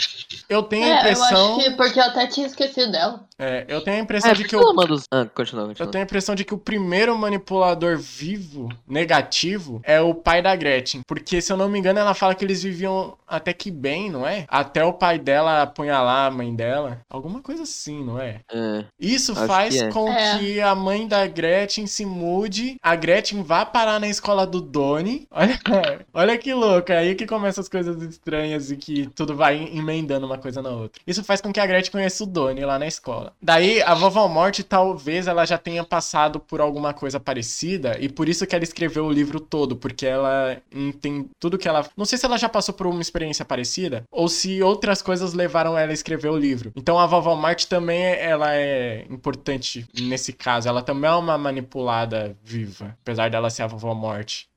Eu tenho a É, eu impressão. acho que porque eu até tinha esquecido dela. é, eu tenho a impressão é, de que ela o. manda os- Ah, continua, Eu continua. tenho a impressão de que o primeiro manipulador vivo, negativo, é o pai da Gretchen. Porque, se eu não me engano, ela fala que eles viviam até que bem, não é? Até o pai dela apunhalar a mãe dela. Alguma coisa assim, não é? É. Isso faz que é. com É. que a mãe da Gretchen se mude, a Gretchen vá parar na escola do Doni. <laughs> Olha, olha que louco, é aí que começam as coisas estranhas e que tudo vai emendando uma coisa na outra. Isso faz com que a Gretchen conheça o Doni lá na escola. Daí, a vovó Morte, talvez ela já tenha passado por alguma coisa parecida e por isso que ela escreveu o livro todo, porque ela entende tudo que ela... Não sei se ela já passou por uma experiência parecida ou se outras coisas levaram ela a escrever o livro. Então, a vovó Morte também ela é importante nesse caso. Ela também é uma manipulada viva, apesar dela ser a vovó Morte.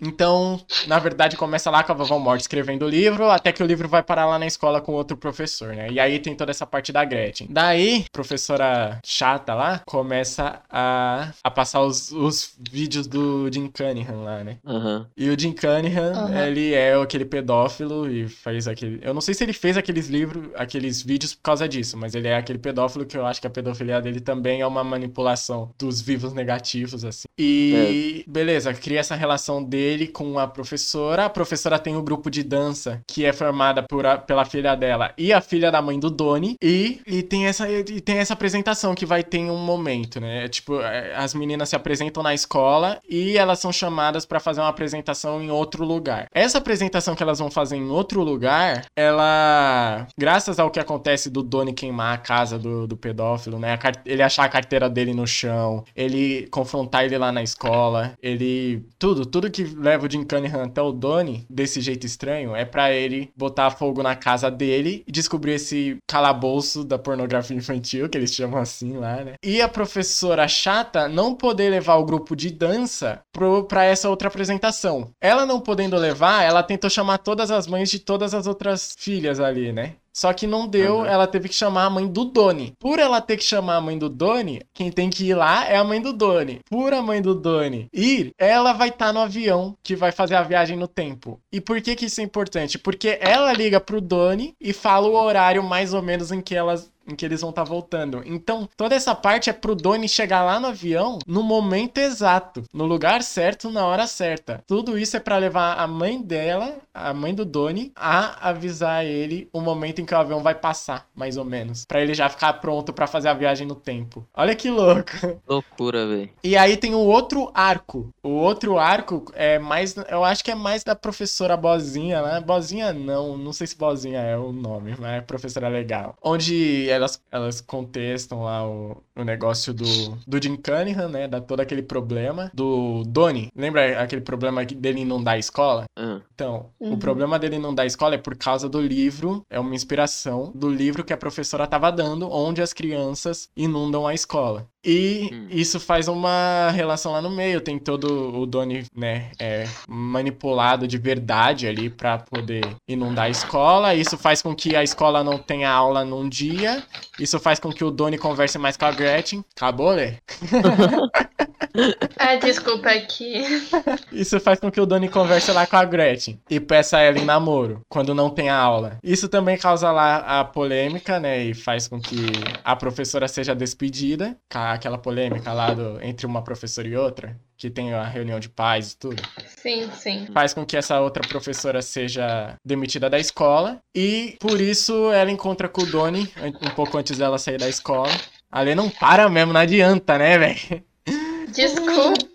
Então, na verdade, começa lá com a vovó Morte escrevendo o livro, até que o livro vai parar lá na escola com outro professor, né? E aí tem toda essa parte da Gretchen. Daí, professora chata lá começa a, a passar os, os vídeos do Jim Cunningham lá, né? Aham. E o Jim Cunningham, Aham. ele é aquele pedófilo e faz aquele. Eu não sei se ele fez aqueles livros, aqueles vídeos por causa disso, mas ele é aquele pedófilo que eu acho que a pedofilia dele também é uma manipulação dos vivos negativos, assim. E beleza, cria essa relação dele com a professora. A professora tem o grupo de dança que é formada por a- pela filha dela e a filha da mãe do Doni. E, e, tem essa, e tem essa apresentação que vai ter em um momento, né? Tipo, é, as meninas se apresentam na escola e elas são chamadas pra fazer uma apresentação em outro lugar. Essa apresentação que elas vão fazer em outro lugar, ela. Graças ao que acontece do Doni queimar a casa do, do pedófilo, né? Ele achar a carteira dele no chão, ele confrontar ele lá na escola, ele. Tudo, tudo que leva o Jim Cunningham até o Doni desse jeito estranho é pra ele botar fogo na casa dele e descobrir esse calabouço da pornografia infantil, que eles chamam assim lá, né? E a professora chata não poder levar o grupo de dança pro, pra essa outra apresentação. Ela não podendo levar, ela tentou chamar todas as mães de todas as outras filhas ali, né? Só que não deu, Uhum. ela teve que chamar a mãe do Doni. Por ela ter que chamar a mãe do Doni, quem tem que ir lá é a mãe do Doni. Por a mãe do Doni ir, ela vai estar no avião que vai fazer a viagem no tempo. E por que que isso é importante? Porque ela liga pro Doni e fala o horário mais ou menos em que elas em que eles vão estar voltando. Então, toda essa parte é pro Doni chegar lá no avião no momento exato, no lugar certo, na hora certa. Tudo isso é pra levar a mãe dela, a mãe do Doni, a avisar ele o momento em que o avião vai passar, mais ou menos, Pra ele já ficar pronto pra fazer a viagem no tempo. Olha que louco. <laughs> Loucura, velho. E aí tem o outro arco. O outro arco é mais. Eu acho que é mais da professora Bozinha, né? Bozinha não, não sei se Bozinha é o nome, mas é professora legal. Onde elas, elas contestam lá o, o negócio do, do Jim Cunningham, né? Da todo aquele problema. Do Doni. Lembra aquele problema dele não dar a escola? Ah, Então, o Uhum. problema dele não dar escola é por causa do livro, é uma inspiração do livro que a professora estava dando, onde as crianças inundam a escola. E Hum. isso faz uma relação lá no meio, tem todo o Doni, né, é, manipulado de verdade ali pra poder inundar a escola. Isso faz com que a escola não tenha aula num dia. Isso faz com que o Doni converse mais com a Gretchen. Acabou, né? <laughs> <laughs> Ah, desculpa aqui. Isso faz com que o Donnie converse lá com a Gretchen e peça ela em namoro, quando não tem a aula. Isso também causa lá a polêmica, né? E faz com que a professora seja despedida. Aquela polêmica lá do, entre uma professora e outra, que tem a reunião de pais e tudo. Sim, sim. Faz com que essa outra professora seja demitida da escola. E por isso ela encontra com o Donnie um pouco antes dela sair da escola. Ali não para mesmo, não adianta, né, velho? Desculpa.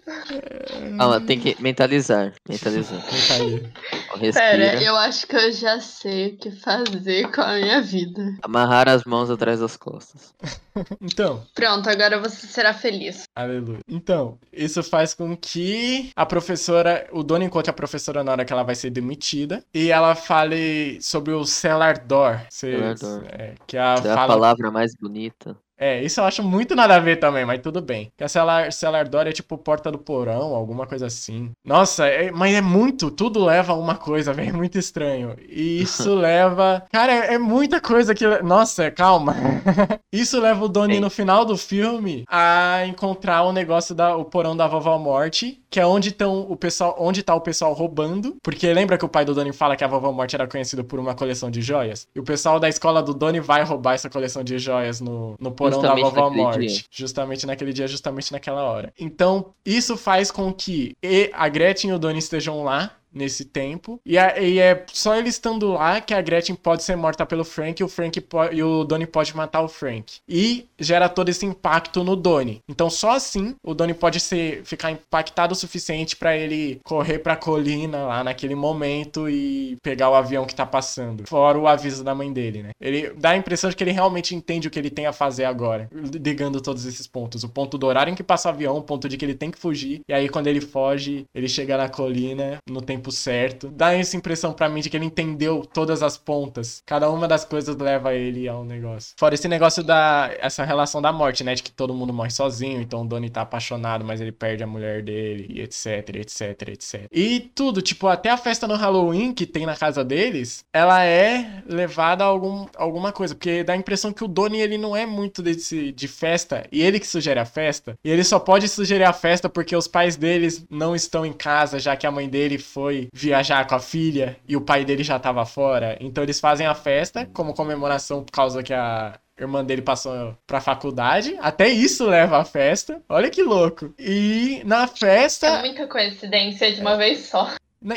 Calma, tem que mentalizar. Mentalizar. Respira. Pera, eu acho que eu já sei o que fazer com a minha vida. Amarrar as mãos atrás das costas. <laughs> então. Pronto, agora você será feliz. Aleluia. Então, isso faz com que a professora, o dono encontre a professora na hora que ela vai ser demitida e ela fale sobre o cellar door. Cellar door. É, que é a, fala... a palavra mais bonita. É, isso eu acho muito nada a ver também, mas tudo bem. Que a Cellar, Door é tipo porta do porão, alguma coisa assim. Nossa, é, mas é muito, tudo leva a uma coisa, <laughs> velho, é muito estranho. E isso <laughs> leva. Cara, é, é, muita coisa que. Nossa, calma. <laughs> isso leva o Donnie no final do filme a encontrar o negócio da o porão da vovó Morte, que é onde estão o pessoal, onde tá o pessoal roubando, porque lembra que o pai do Donnie fala que a vovó Morte era conhecida por uma coleção de joias? E o pessoal da escola do Donnie vai roubar essa coleção de joias no, no porão porão da vovó morte. Dia. Justamente naquele dia, justamente naquela hora. Então, isso faz com que a Gretchen e o Donnie estejam lá nesse tempo. E, a, e, é só ele estando lá que a Gretchen pode ser morta pelo Frank e o Frank e o Donnie pode matar o Frank. E gera todo esse impacto no Donnie. Então só assim o Donnie pode ser ficar impactado o suficiente para ele correr pra colina lá naquele momento e pegar o avião que tá passando. Fora o aviso da mãe dele, né? Ele dá a impressão de que ele realmente entende o que ele tem a fazer agora, ligando todos esses pontos. O ponto do horário em que passa o avião, o ponto de que ele tem que fugir, e aí quando ele foge, ele chega na colina no tempo tempo certo. Dá essa impressão para mim de que ele entendeu todas as pontas. Cada uma das coisas leva ele ao negócio. Fora esse negócio da essa relação da morte, né, de que todo mundo morre sozinho, então o Donnie tá apaixonado, mas ele perde a mulher dele, e etc, etc, etc. E tudo, tipo, até a festa no Halloween que tem na casa deles, ela é levada a algum, alguma coisa, porque dá a impressão que o Donnie ele não é muito desse de festa, e ele que sugere a festa, e ele só pode sugerir a festa porque os pais deles não estão em casa, já que a mãe dele foi foi viajar com a filha e o pai dele já tava fora. Então eles fazem a festa como comemoração por causa que a irmã dele passou pra faculdade. Até isso leva a festa. Olha que louco. E na festa. É muita coincidência de uma vez só.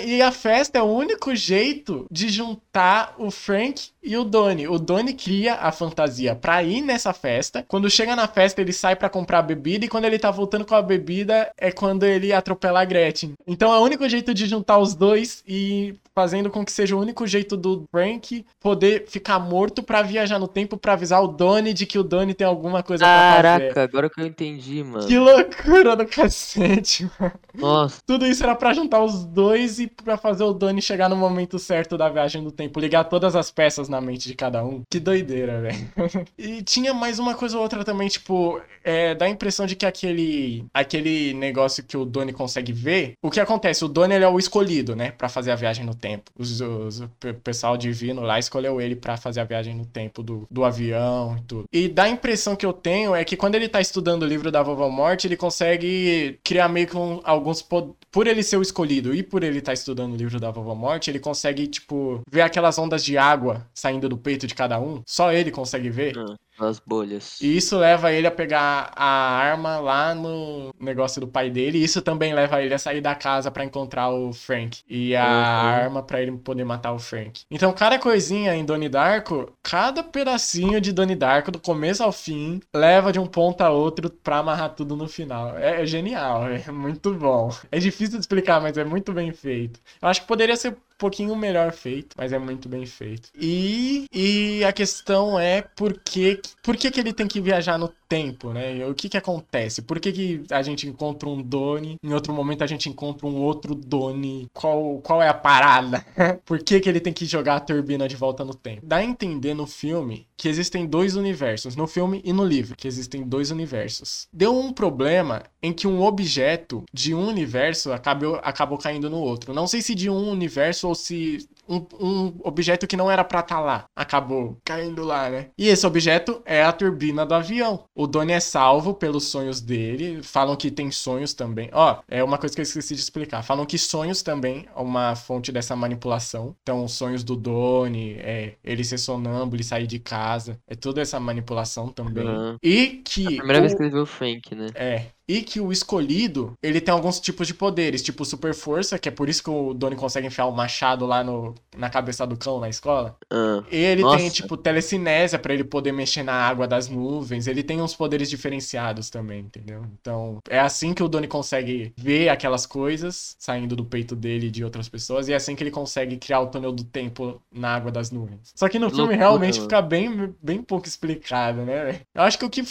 E a festa é o único jeito de juntar o Frank e o Donnie. O Donnie cria a fantasia pra ir nessa festa. Quando chega na festa, ele sai para comprar a bebida. E quando ele tá voltando com a bebida, é quando ele atropela a Gretchen. Então é o único jeito de juntar os dois e fazendo com que seja o único jeito do Frank poder ficar morto para viajar no tempo para avisar o Donnie de que o Donnie tem alguma coisa Caraca, pra fazer. Caraca, agora que eu entendi, mano. Que loucura do cacete, <laughs> mano. Nossa. Tudo isso era para juntar os dois e para fazer o Donnie chegar no momento certo da viagem do tempo, ligar todas as peças na mente de cada um. Que doideira, velho. <laughs> e tinha mais uma coisa ou outra também, tipo, é, dá a impressão de que aquele aquele negócio que o Donnie consegue ver, o que acontece? O Donnie ele é o escolhido, né, para fazer a viagem no tempo. Os, os, o pessoal divino lá escolheu ele para fazer a viagem no tempo do, do avião e tudo. E dá a impressão que eu tenho é que quando ele tá estudando o livro da Vovó Morte, ele consegue criar meio que um, alguns por ele ser o escolhido e por ele estar tá estudando o livro da Vovó Morte, ele consegue, tipo, ver aquelas ondas de água saindo do peito de cada um. Só ele consegue ver. Uhum as bolhas. E isso leva ele a pegar a arma lá no negócio do pai dele. E isso também leva ele a sair da casa para encontrar o Frank. E a uhum. arma para ele poder matar o Frank. Então, cada coisinha em Donnie Darko, cada pedacinho de Donnie Darko, do começo ao fim, leva de um ponto a outro pra amarrar tudo no final. É, é genial, é muito bom. É difícil de explicar, mas é muito bem feito. Eu acho que poderia ser pouquinho melhor feito, mas é muito bem feito. E, e a questão é por que, por que, que ele tem que viajar no tempo, né? O que que acontece? Por que, que a gente encontra um Doni, em outro momento a gente encontra um outro Doni? Qual, qual é a parada? <laughs> por que, que ele tem que jogar a turbina de volta no tempo? Dá a entender no filme que existem dois universos, no filme e no livro, que existem dois universos. Deu um problema em que um objeto de um universo acabou, acabou caindo no outro. Não sei se de um universo ou se um, um objeto que não era pra estar lá. Acabou caindo lá, né? E esse objeto é a turbina do avião. O Donnie é salvo pelos sonhos dele. Falam que tem sonhos também. Ó, é uma coisa que eu esqueci de explicar. Falam que sonhos também é uma fonte dessa manipulação. Então, os sonhos do Donnie, é ele ser sonâmbulo e sair de casa. É toda essa manipulação também. Uhum. E que. A primeira o- vez que ele viu o Frank, né? É. E que o escolhido, ele tem alguns tipos de poderes, tipo super força, que é por isso que o Donnie consegue enfiar o machado lá no, na cabeça do cão na escola. Ah, Ele Nossa. tem, tipo, telecinésia pra ele poder mexer na água das nuvens. Ele tem uns poderes diferenciados também, entendeu? Então, é assim que o Donnie consegue ver aquelas coisas saindo do peito dele e de outras pessoas. E é assim que ele consegue criar o túnel do tempo na água das nuvens. Só que no filme loucura, realmente fica bem, bem pouco explicado, né? velho? Eu acho que o que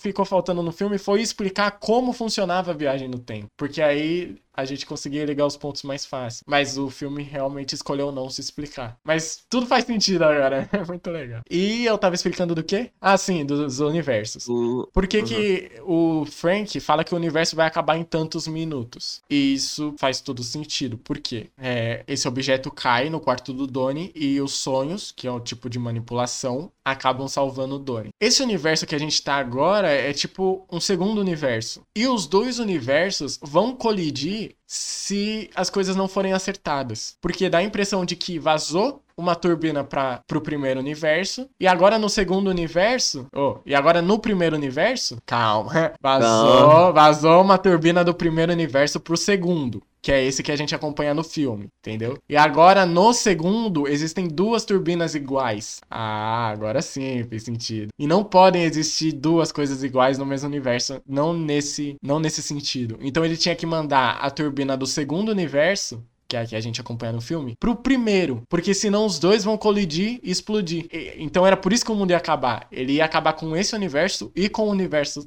ficou faltando no filme foi explicar como funcionava a viagem no tempo. Porque aí a gente conseguia ligar os pontos mais fácil. Mas o filme realmente escolheu não se explicar. Mas tudo faz sentido agora. <laughs> É muito legal. E eu tava explicando do quê? Ah, sim, dos universos. Por que, Uhum. que o Frank fala que o universo vai acabar em tantos minutos? E isso faz todo sentido. Por quê? É, esse objeto cai no quarto do Donnie e os sonhos, que é o tipo de manipulação, acabam salvando o Donnie. Esse universo que a gente tá agora é tipo um segundo universo. E os dois universos vão colidir se as coisas não forem acertadas. Porque dá a impressão de que vazou uma turbina para pro primeiro universo e agora no segundo universo, oh, e agora no primeiro universo, calma, <laughs> vazou, vazou uma turbina do primeiro universo pro segundo. Que é esse que a gente acompanha no filme, entendeu? E agora, no segundo, existem duas turbinas iguais. Ah, agora sim fez sentido. E não podem existir duas coisas iguais no mesmo universo, não nesse, não nesse sentido. Então ele tinha que mandar a turbina do segundo universo que é a que a gente acompanha no filme, pro primeiro. Porque senão os dois vão colidir e explodir. E- então era por isso que o mundo ia acabar. Ele ia acabar com esse universo e com o universo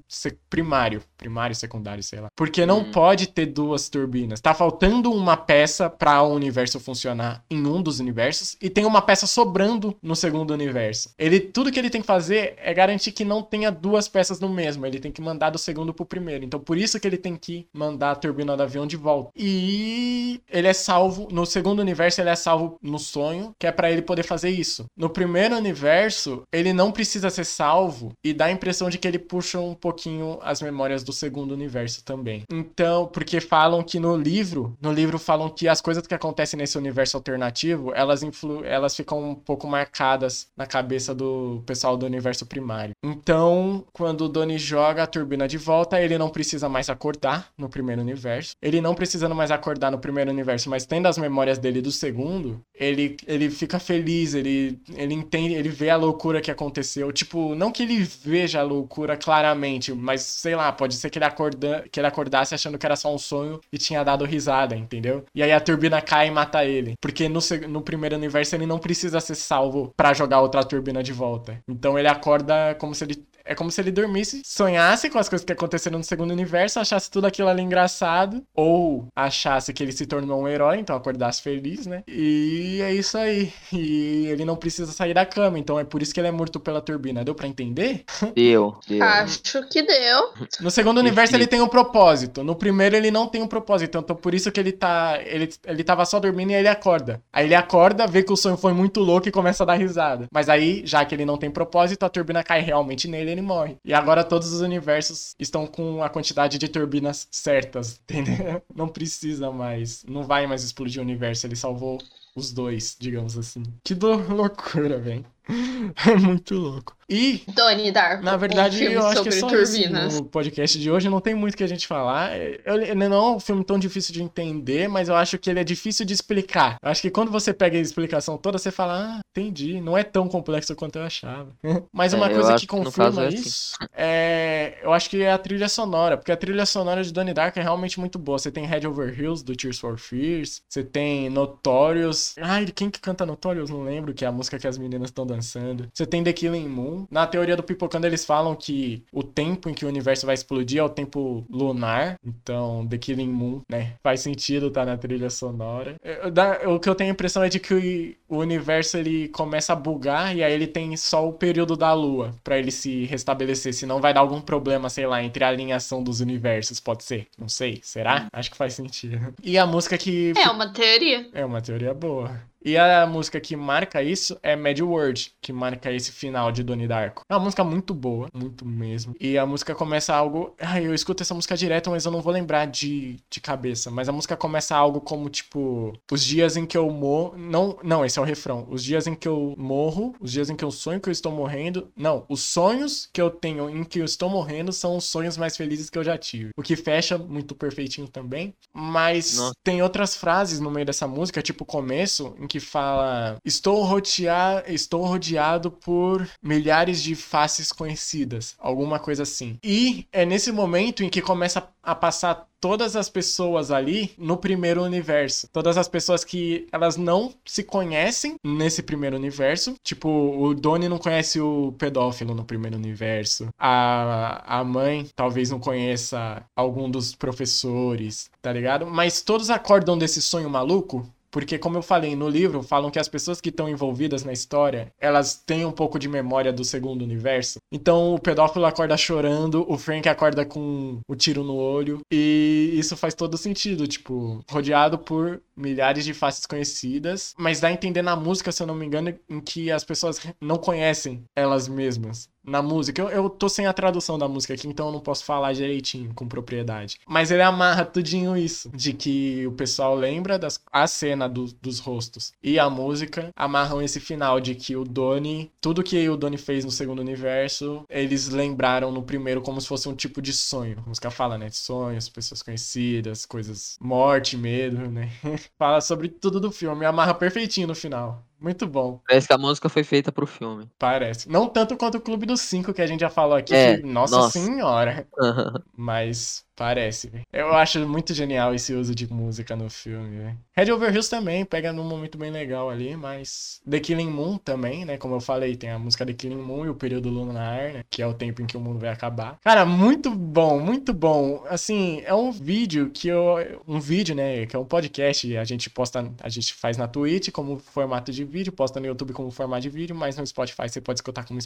primário. Primário, secundário, sei lá. Porque não Hum. pode ter duas turbinas. Tá faltando uma peça para o universo funcionar em um dos universos e tem uma peça sobrando no segundo universo. Ele tudo que ele tem que fazer é garantir que não tenha duas peças no mesmo. Ele tem que mandar do segundo pro primeiro. Então por isso que ele tem que mandar a turbina do avião de volta. E ele é salvo no segundo universo, ele é salvo no sonho, que é pra ele poder fazer isso. No primeiro universo, ele não precisa ser salvo e dá a impressão de que ele puxa um pouquinho as memórias do segundo universo também. Então, porque falam que no livro, no livro falam que as coisas que acontecem nesse universo alternativo, elas influ elas ficam um pouco marcadas na cabeça do pessoal do universo primário. Então, quando o Donnie joga a turbina de volta, ele não precisa mais acordar no primeiro universo. Ele não precisando mais acordar no primeiro universo, mas tendo as memórias dele do segundo, ele, ele fica feliz, ele, ele entende, ele vê a loucura que aconteceu. Tipo, não que ele veja a loucura claramente, mas sei lá, pode ser que ele, acorda, que ele acordasse achando que era só um sonho e tinha dado risada, entendeu? E aí a turbina cai e mata ele. Porque no, no primeiro universo ele não precisa ser salvo pra jogar outra turbina de volta. Então ele acorda como se ele. É como se ele dormisse, sonhasse com as coisas que aconteceram no segundo universo, achasse tudo aquilo ali engraçado, ou achasse que ele se tornou um herói, então acordasse feliz, né? E é isso aí. E ele não precisa sair da cama, então é por isso que ele é morto pela turbina. Deu pra entender? <laughs> Deu, deu. Acho que deu. No segundo universo ele tem um propósito. No primeiro ele não tem um propósito. Então por isso que ele tá. Ele, ele tava só dormindo e aí ele acorda. Aí ele acorda, vê que o sonho foi muito louco e começa a dar risada. Mas aí, já que ele não tem propósito, a turbina cai realmente nele ele morre. E agora todos os universos estão com a quantidade de turbinas certas, <laughs> entendeu? Não precisa mais. Não vai mais explodir o universo. Ele salvou os dois, digamos assim. Que <laughs> loucura, velho. <laughs> É muito louco. E Donnie Darko. na verdade, um filme eu acho que é só isso turbinas. no podcast de hoje. Não tem muito que a gente falar. É, Ele não é um filme tão difícil de entender, mas eu acho que ele é difícil de explicar. Eu acho que quando você pega a explicação toda, você fala, ah, entendi. Não é tão complexo quanto eu achava. <laughs> mas uma É, coisa que confirma caso é assim. isso é. Eu acho que é a trilha sonora. Porque a trilha sonora de Donnie Dark é realmente muito boa. Você tem Head Over Hills, do Tears for Fears. Você tem Notorious. Ai, quem que canta Notorious? Não lembro, que é a música que as meninas estão dançando. Você tem The Killing Moon. Na teoria do Pipocando, eles falam que o tempo em que o universo vai explodir é o tempo lunar. Então, The Killing Moon, né? Faz sentido tá na trilha sonora. Eu- dá- O que eu tenho a impressão é de que o universo ele começa a bugar e aí ele tem só o período da lua pra ele se restabelecer. Senão vai dar algum problema, sei lá, entre a alinhação dos universos. Pode ser? Não sei. Será? Acho que faz sentido. E a música que É uma teoria. é uma teoria boa. E a música que marca isso é Mad World, que marca esse final de Donnie Darko. É uma música muito boa, muito mesmo. E a música começa algo. Ai, eu escuto essa música direto, mas eu não vou lembrar de, de cabeça. Mas a música começa algo como tipo: Os dias em que eu morro. Não, não, esse é o refrão. Os dias em que eu morro, os dias em que eu sonho que eu estou morrendo. Não, os sonhos que eu tenho em que eu estou morrendo são os sonhos mais felizes que eu já tive. O que fecha muito perfeitinho também. Mas Nossa. tem outras frases no meio dessa música, tipo o começo, em que fala: Estou rodeado, estou rodeado por milhares de faces conhecidas. Alguma coisa assim. E é nesse momento em que começa a passar todas as pessoas ali no primeiro universo. Todas as pessoas que elas não se conhecem nesse primeiro universo. Tipo, o Donnie não conhece o pedófilo no primeiro universo. A, a mãe talvez não conheça algum dos professores, tá ligado? Mas todos acordam desse sonho maluco porque, como eu falei no livro, falam que as pessoas que estão envolvidas na história, elas têm um pouco de memória do segundo universo. Então, o pedófilo acorda chorando, o Frank acorda com o tiro no olho. E isso faz todo sentido, tipo, rodeado por milhares de faces conhecidas. Mas dá a entender na música, se eu não me engano, em que as pessoas não conhecem elas mesmas na música. Eu, eu tô sem a tradução da música aqui, então eu não posso falar direitinho, com propriedade. Mas ele amarra tudinho isso, de que o pessoal lembra das, a cena do- dos rostos e a música amarram esse final de que o Donnie, tudo que o Donnie fez no segundo universo, eles lembraram no primeiro como se fosse um tipo de sonho. A música fala, né, sonhos, pessoas conhecidas, coisas, morte, medo, né? <laughs> fala sobre tudo do filme, amarra perfeitinho no final. Muito bom. Parece que a música foi feita pro filme. Parece. Não tanto quanto o Clube dos Cinco que a gente já falou aqui. É, que, nossa, nossa. senhora. <laughs> Mas parece, velho. Eu acho muito genial esse uso de música no filme, velho. Red Over Hills também pega num momento bem legal ali, mas The Killing Moon também, né? Como eu falei, tem a música The Killing Moon e o período lunar, né? Que é o tempo em que o mundo vai acabar. Cara, muito bom, muito bom. Assim, é um vídeo que eu. Um vídeo, né? Que é um podcast. A gente posta, a gente faz na Twitch como formato de vídeo, posta no YouTube como formato de vídeo, mas no Spotify você pode escutar como,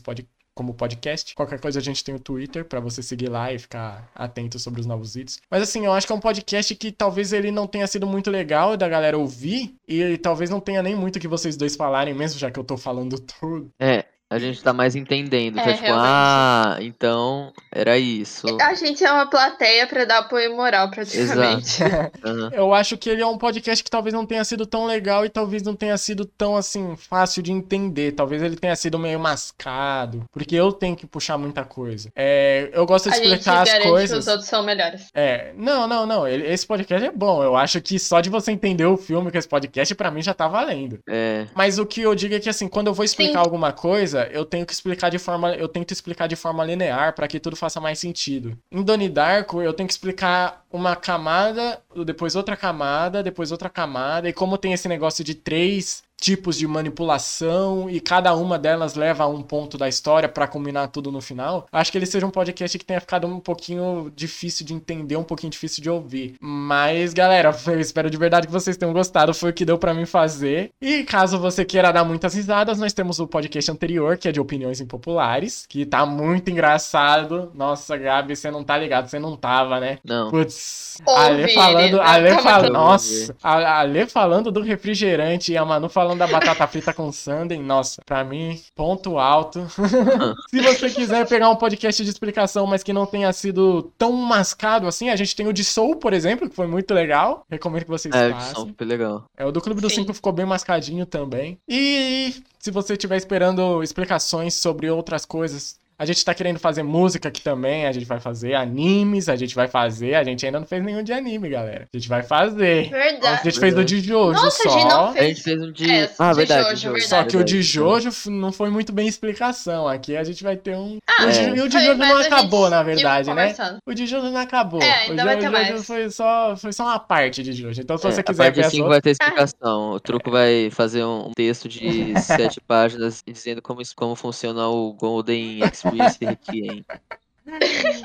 como podcast. Qualquer coisa a gente tem o Twitter pra você seguir lá e ficar atento sobre os novos vídeos. Mas assim, eu acho que é um podcast que talvez ele não tenha sido muito legal da galera ouvir e talvez não tenha nem muito que vocês dois falarem mesmo, já que eu tô falando tudo. É, a gente tá mais entendendo. que É, é tipo, realmente. ah, então era isso. A gente é uma plateia pra dar apoio moral, praticamente. <laughs> Aham. Eu acho que ele é um podcast que talvez não tenha sido tão legal e talvez não tenha sido tão assim fácil de entender. Talvez ele tenha sido meio mascado, porque eu tenho que puxar muita coisa. É, eu gosto de A gente explicar as garante que coisas. os outros são melhores. É, não, não, não. Esse podcast é bom. Eu acho que só de você entender o filme com esse podcast, pra mim já tá valendo. É, Mas o que eu digo é que assim, quando eu vou explicar Sim. alguma coisa, eu tenho que explicar de forma, eu tento explicar de forma linear pra que tudo faça mais sentido. Em Donnie Darko, eu tenho que explicar uma camada, depois outra camada, depois outra camada, e como tem esse negócio de três tipos de manipulação e cada uma delas leva a um ponto da história pra combinar tudo no final. Acho que ele seja um podcast que tenha ficado um pouquinho difícil de entender, um pouquinho difícil de ouvir. Mas, galera, <laughs> eu espero de verdade que vocês tenham gostado. Foi o que deu pra mim fazer. E caso você queira dar muitas risadas, nós temos o podcast anterior, que é de opiniões impopulares, que tá muito engraçado. Nossa, Gabi, você não tá ligado, você não tava, né? não. Putz, Ale falando, né? Ale falando, nossa, a- Ale falando do refrigerante e a Manu falando da batata frita com sundae, nossa, pra mim, ponto alto. <laughs> Se você quiser pegar um podcast de explicação, mas que não tenha sido tão mascado assim, a gente tem o de Soul, por exemplo, que foi muito legal, recomendo que vocês É, façam. são super legal. É, o do Clube dos. Cinco ficou bem mascadinho também. E se você estiver esperando explicações sobre outras coisas, a gente tá querendo fazer música aqui também, a gente vai fazer animes, a gente vai fazer, a gente ainda não fez nenhum de anime, galera. A gente vai fazer. A Verdade. gente fez o de Jojo Nossa, a só. gente não A fez. gente fez um de. É, ah, de verdade. Jojo, de Jojo, verdade. Só que o de verdade. Jojo não foi muito bem explicação. Aqui a gente vai ter um. Ah, o de, é. e o de Foi, Jojo mas não a gente acabou, na verdade, né? O de Jojo não acabou. É, o ainda vai Jo- ter mais. foi só, foi só uma parte de Jojo. Então, se É, você a quiser parte ver as 5 outras. vai ter explicação. O truco vai fazer um texto de <laughs> sete páginas dizendo como, como funciona o Golden Experience Requiem.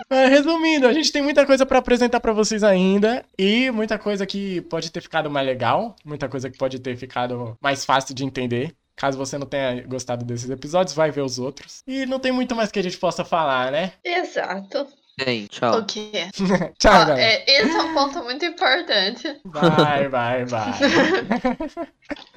É, Resumindo, a gente tem muita coisa pra apresentar pra vocês ainda e muita coisa que pode ter ficado mais legal, muita coisa que pode ter ficado mais fácil de entender. Caso você não tenha gostado desses episódios, vai ver os outros. E não tem muito mais que a gente possa falar, né? Exato. Tem, tchau. O quê? <laughs> Tchau, Ó, galera. é, esse é um ponto muito importante. Vai, vai, vai. <laughs>